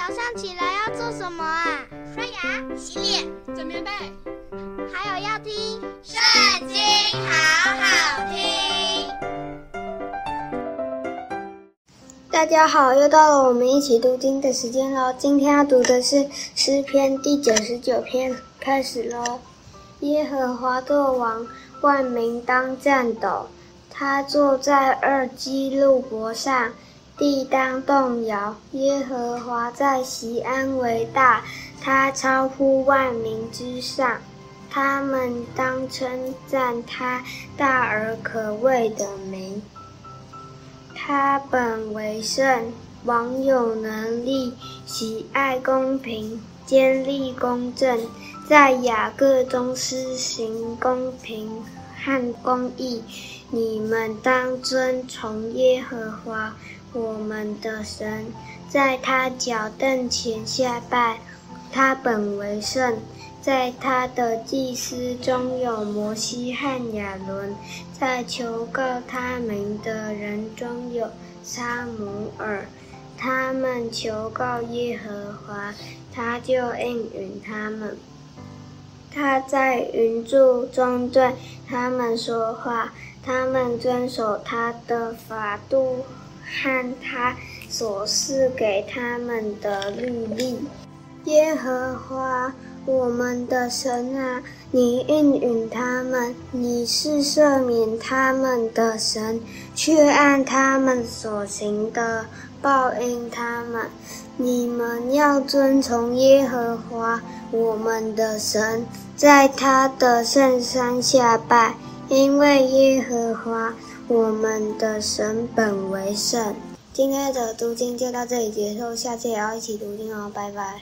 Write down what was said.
早上起来要做什么啊？刷牙、洗脸、整棉被，还有要听《圣经》，好好听。大家好，又到了我们一起读经的时间喽。今天要读的是诗篇第九十九篇，开始喽。耶和华作王，万民当战斗。他坐在二基路伯上。地当动摇，耶和华在锡安为大，他超乎万民之上。他们当称赞他大而可畏的名。他本为圣，王有能力，喜爱公平，坚立公正，在雅各中施行公平和公义。你们当尊崇耶和华。我们的神在他脚凳前下拜，他本为圣，在他的祭司中有摩西和亚伦，在求告他名的人中有撒母耳，他们求告耶和华，他就应允他们。他在云柱中对他们说话，他们遵守他的法度。和他所赐给他们的律例，耶和华我们的神啊，你应允他们，你是赦免他们的神，却按他们所行的报应他们。你们要遵从耶和华我们的神，在他的圣山下拜，因为耶和华。我们的神本为圣。今天的读经就到这里结束，下次也要一起读经哦，拜拜。